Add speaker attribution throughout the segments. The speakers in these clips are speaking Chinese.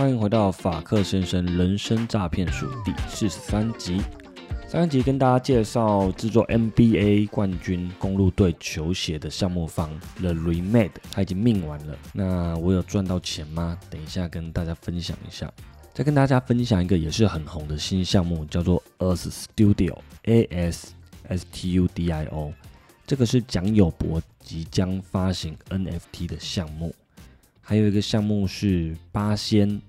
Speaker 1: 欢迎回到法克先生人生诈骗术第四十三集。上一集跟大家介绍制作 NBA 冠军公路队球鞋的项目方 The Remade，他已经命完了。那我有赚到钱吗？等一下跟大家分享一下。再跟大家分享一个也是很红的新项目，叫做 Earth Studio，A S S T U D I O。这个是蒋友柏即将发行 NFT 的项目。还有一个项目是八仙，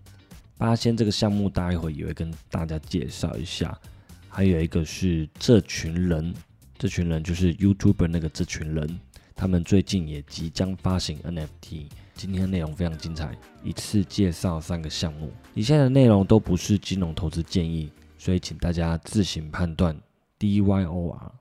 Speaker 1: 八仙这个项目待会也会跟大家介绍一下。还有一个是这群人，这群人就是 YouTuber 那个这群人，他们最近也即将发行 NFT。今天内容非常精彩，一次介绍三个项目。以下的内容都不是金融投资建议，所以请大家自行判断。DYOR。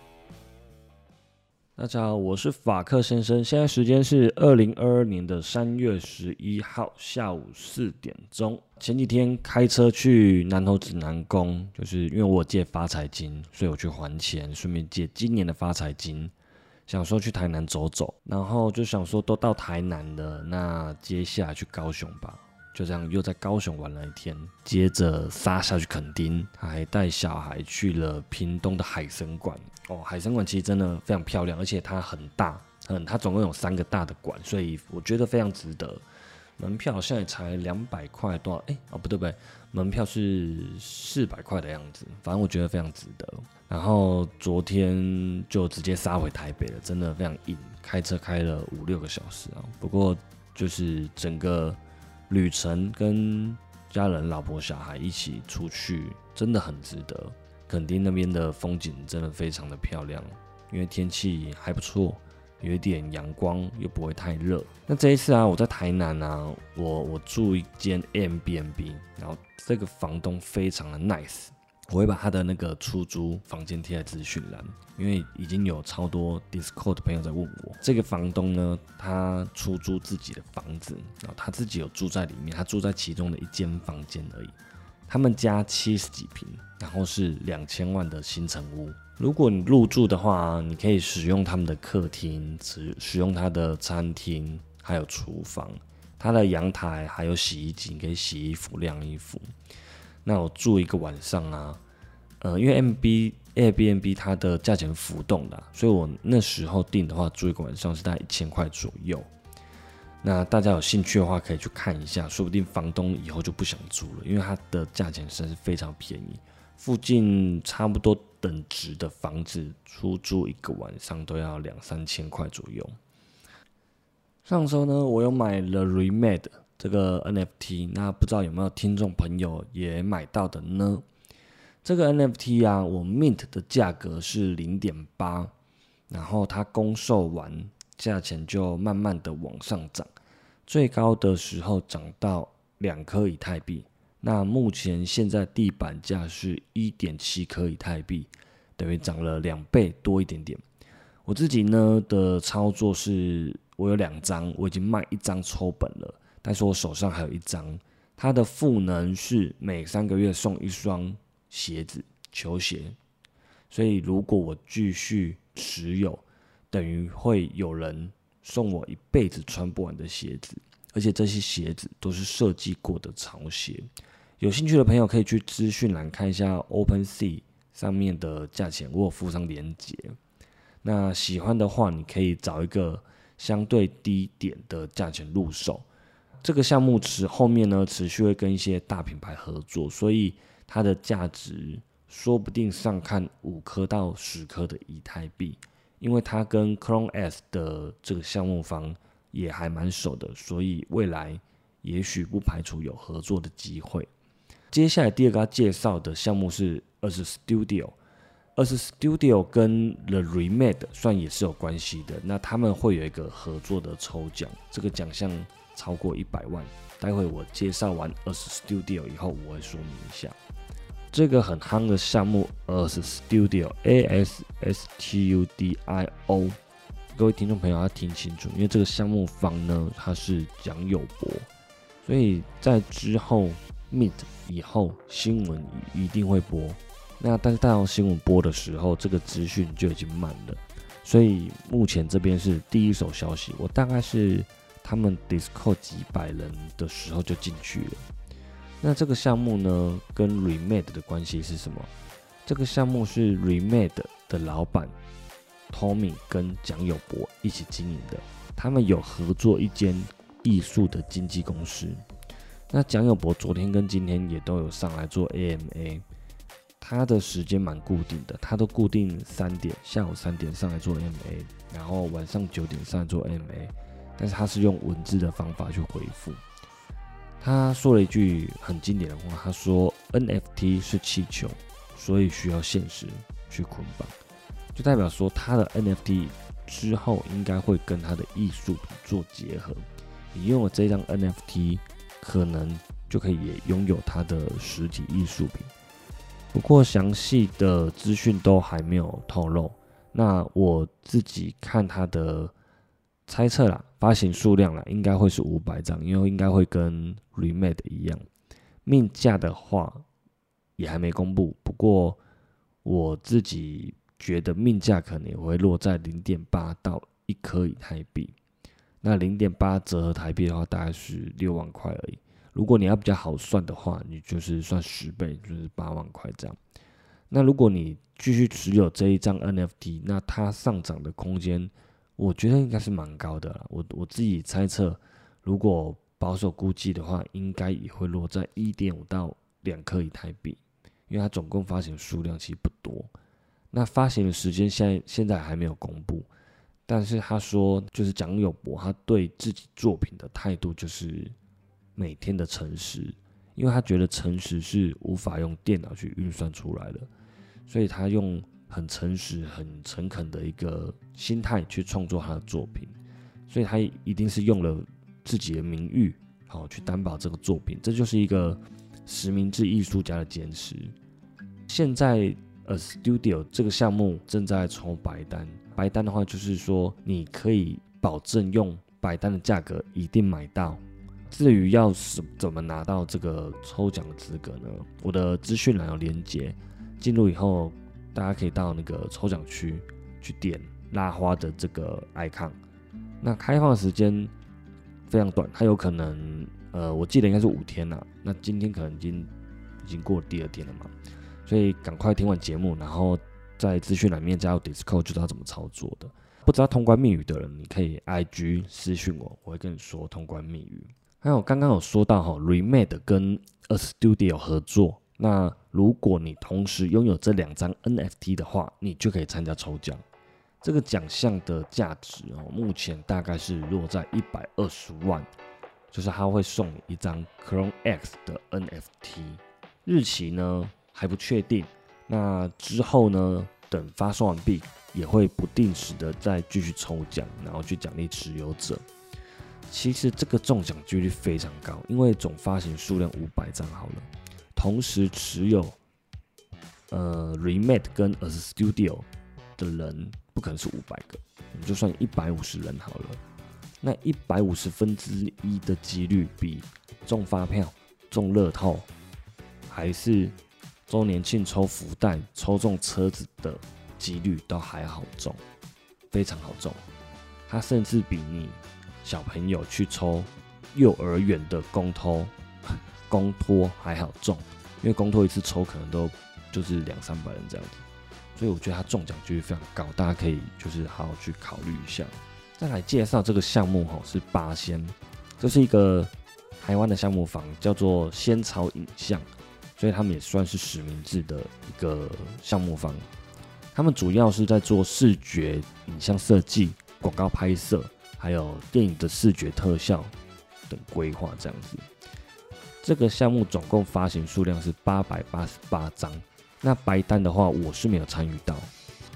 Speaker 1: 大家好，我是法克先生。现在时间是二零二二年的三月十一号下午四点钟。前几天开车去南投指南宫，就是因为我借发财金，所以我去还钱，顺便借今年的发财金，想说去台南走走，然后就想说都到台南了，那接下来去高雄吧。就这样又在高雄玩了一天，接着杀下去垦丁，还带小孩去了屏东的海神馆。哦，海神馆其实真的非常漂亮，而且它很大，嗯，它总共有三个大的馆，所以我觉得非常值得。门票好像也才两百块多少？哎，哦不对不对，门票是四百块的样子，反正我觉得非常值得。然后昨天就直接杀回台北了，真的非常硬，开车开了五六个小时啊。不过就是整个。旅程跟家人、老婆、小孩一起出去，真的很值得。垦丁那边的风景真的非常的漂亮，因为天气还不错，有一点阳光，又不会太热。那这一次啊，我在台南啊，我我住一间 M B N B，然后这个房东非常的 nice。我会把他的那个出租房间贴在资讯栏，因为已经有超多 Discord 的朋友在问我，这个房东呢，他出租自己的房子，然后他自己有住在里面，他住在其中的一间房间而已。他们家七十几平，然后是两千万的新城屋。如果你入住的话，你可以使用他们的客厅，使使用他的餐厅，还有厨房，他的阳台还有洗衣机，可以洗衣服、晾衣服。那我住一个晚上啊，呃，因为 M B Airbnb 它的价钱浮动的，所以我那时候订的话，住一个晚上是在一千块左右。那大家有兴趣的话，可以去看一下，说不定房东以后就不想租了，因为它的价钱实在是非常便宜。附近差不多等值的房子出租一个晚上都要两三千块左右。上周呢，我又买了 Remade。这个 NFT，那不知道有没有听众朋友也买到的呢？这个 NFT 啊，我 mint 的价格是零点八，然后它公售完，价钱就慢慢的往上涨，最高的时候涨到两颗以太币。那目前现在地板价是一点七颗以太币，等于涨了两倍多一点点。我自己呢的操作是，我有两张，我已经卖一张抽本了。但是我手上还有一张，它的赋能是每三个月送一双鞋子，球鞋。所以如果我继续持有，等于会有人送我一辈子穿不完的鞋子，而且这些鞋子都是设计过的潮鞋。有兴趣的朋友可以去资讯栏看一下 Open Sea 上面的价钱，我有附上链接。那喜欢的话，你可以找一个相对低点的价钱入手。这个项目持后面呢，持续会跟一些大品牌合作，所以它的价值说不定上看五颗到十颗的以太币，因为它跟 Chrome S 的这个项目方也还蛮熟的，所以未来也许不排除有合作的机会。接下来第二个要介绍的项目是二十 Studio，二十 Studio 跟 The Remade 算也是有关系的，那他们会有一个合作的抽奖，这个奖项。超过一百万。待会我介绍完 As Studio 以后，我会说明一下这个很夯的项目 As Studio A S S T U D I O。各位听众朋友要听清楚，因为这个项目方呢，它是蒋友柏，所以在之后 Meet 以后新闻一定会播。那但是到新闻播的时候，这个资讯就已经满了，所以目前这边是第一手消息。我大概是他们 Discord 几百人的时候就进去了。那这个项目呢，跟 Remade 的关系是什么？这个项目是 Remade 的老板 Tommy 跟蒋友柏一起经营的，他们有合作一间艺术的经纪公司。那蒋友柏昨天跟今天也都有上来做 AMA。他的时间蛮固定的，他都固定三点，下午三点上来做 AMA，然后晚上九点上来做 AMA 但是他是用文字的方法去回复。他说了一句很经典的话，他说 NFT 是气球，所以需要现实去捆绑，就代表说他的 NFT 之后应该会跟他的艺术品做结合，你用了这张 NFT，可能就可以也拥有他的实体艺术品。不过详细的资讯都还没有透露。那我自己看他的猜测啦，发行数量啦，应该会是五百张，因为应该会跟 Remade 一样。命价的话也还没公布，不过我自己觉得命价可能也会落在零点八到一颗以太币。那零点八折合台币的话，大概是六万块而已。如果你要比较好算的话，你就是算十倍，就是八万块这样。那如果你继续持有这一张 NFT，那它上涨的空间，我觉得应该是蛮高的了。我我自己猜测，如果保守估计的话，应该也会落在一点五到两颗以太币，因为它总共发行数量其实不多。那发行的时间现在现在还没有公布，但是他说就是蒋友柏他对自己作品的态度就是。每天的诚实，因为他觉得诚实是无法用电脑去运算出来的，所以他用很诚实、很诚恳的一个心态去创作他的作品，所以他一定是用了自己的名誉，好去担保这个作品，这就是一个实名制艺术家的坚持。现在呃，Studio 这个项目正在抽白单，白单的话就是说你可以保证用白单的价格一定买到。至于要是怎么拿到这个抽奖的资格呢？我的资讯栏有连接，进入以后大家可以到那个抽奖区去点拉花的这个 icon。那开放时间非常短，它有可能呃，我记得应该是五天呐。那今天可能已经已经过了第二天了嘛，所以赶快听完节目，然后在资讯栏面加入 Discord 就知道怎么操作的。不知道通关密语的人，你可以 IG 私讯我，我会跟你说通关密语。还有刚刚有说到哈，Remade 跟 A Studio 合作，那如果你同时拥有这两张 NFT 的话，你就可以参加抽奖。这个奖项的价值哦，目前大概是落在一百二十万，就是他会送你一张 Chrome X 的 NFT，日期呢还不确定。那之后呢，等发送完毕，也会不定时的再继续抽奖，然后去奖励持有者。其实这个中奖几率非常高，因为总发行数量五百张好了，同时持有呃 Remade 跟 A Studio 的人不可能是五百个，我们就算一百五十人好了。那一百五十分之一的几率比中发票、中乐透，还是周年庆抽福袋、抽中车子的几率都还好中，非常好中。它甚至比你。小朋友去抽幼儿园的公托，公托还好中，因为公托一次抽可能都就是两三百人这样子，所以我觉得它中奖几率非常高，大家可以就是好好去考虑一下。再来介绍这个项目哈，是八仙，这是一个台湾的项目房，叫做仙草影像，所以他们也算是实名制的一个项目房，他们主要是在做视觉影像设计、广告拍摄。还有电影的视觉特效等规划这样子，这个项目总共发行数量是八百八十八张。那白单的话，我是没有参与到，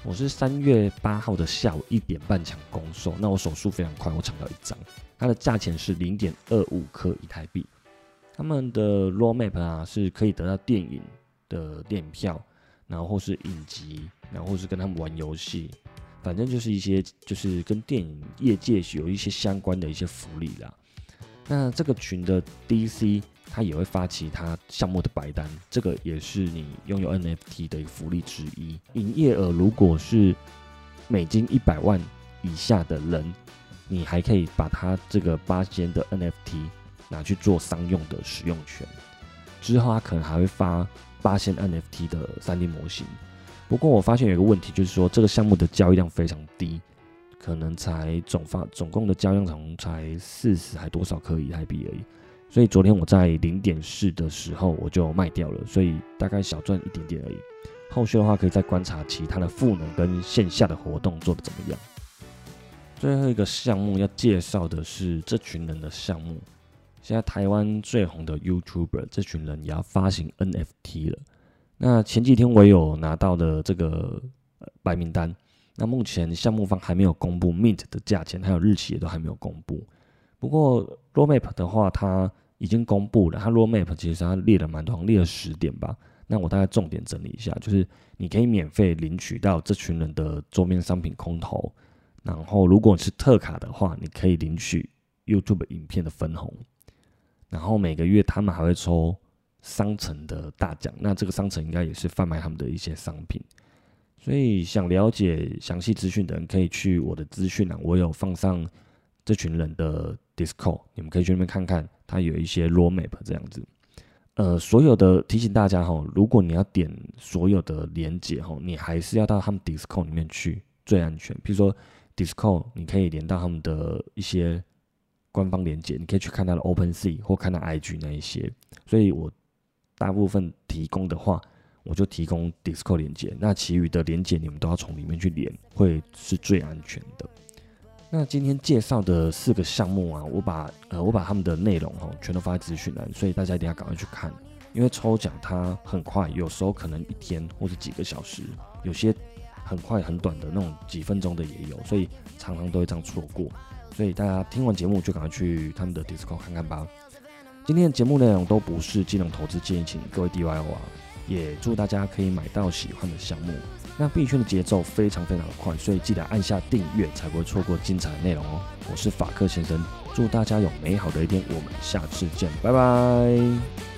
Speaker 1: 我是三月八号的下午一点半抢公售，那我手速非常快，我抢到一张，它的价钱是零点二五颗以台币。他们的 Raw Map 啊是可以得到电影的电影票，然后是影集，然后是跟他们玩游戏，反正就是一些就是跟电影业界有一些相关的一些福利啦。那这个群的 DC。它也会发起它项目的白单，这个也是你拥有 NFT 的一个福利之一。营业额如果是美金一百万以下的人，你还可以把它这个八千的 NFT 拿去做商用的使用权。之后它可能还会发八千 NFT 的三 D 模型。不过我发现有一个问题，就是说这个项目的交易量非常低，可能才总发总共的交易量从才四十还多少颗以太币而已。所以昨天我在零点四的时候我就卖掉了，所以大概小赚一点点而已。后续的话可以再观察其他的赋能跟线下的活动做的怎么样。最后一个项目要介绍的是这群人的项目。现在台湾最红的 YouTuber 这群人也要发行 NFT 了。那前几天我有拿到的这个白名单，那目前项目方还没有公布 Mint 的价钱，还有日期也都还没有公布。不过 Roadmap 的话，它已经公布了，它 roadmap 其实它列了蛮多，列了十点吧。那我大概重点整理一下，就是你可以免费领取到这群人的桌面商品空投，然后如果是特卡的话，你可以领取 YouTube 影片的分红，然后每个月他们还会抽商城的大奖，那这个商城应该也是贩卖他们的一些商品。所以想了解详细资讯的人，可以去我的资讯栏，我有放上这群人的 Discord，你们可以去那边看看。它有一些 raw map 这样子，呃，所有的提醒大家哈，如果你要点所有的连接哈，你还是要到他们 Discord 里面去最安全。比如说 Discord，你可以连到他们的一些官方连接，你可以去看他的 Open Sea 或看到 IG 那一些。所以我大部分提供的话，我就提供 Discord 连接，那其余的连接你们都要从里面去连，会是最安全的。那今天介绍的四个项目啊，我把呃我把他们的内容哦全都发在资讯栏，所以大家一定要赶快去看，因为抽奖它很快，有时候可能一天或者几个小时，有些很快很短的那种几分钟的也有，所以常常都会这样错过，所以大家听完节目就赶快去他们的 Discord 看看吧。今天的节目内容都不是金融投资建议，请各位 DIY 啊，也祝大家可以买到喜欢的项目。那币圈的节奏非常非常的快，所以记得按下订阅，才不会错过精彩的内容哦。我是法克先生，祝大家有美好的一天，我们下次见，拜拜。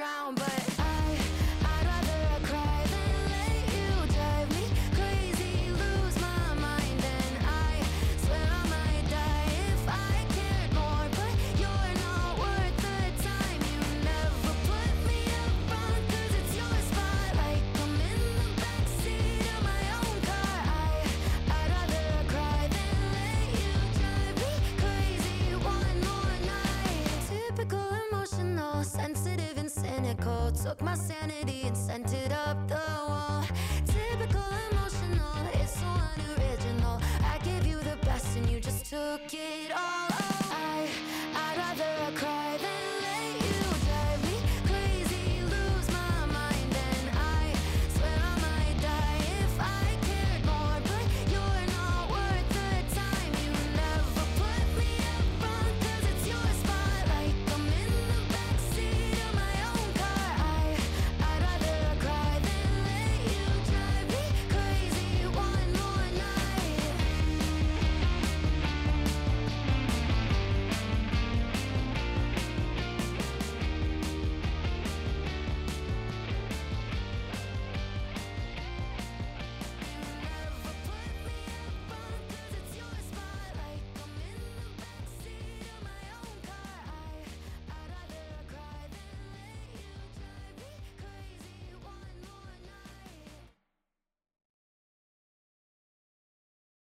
Speaker 2: Drown, looking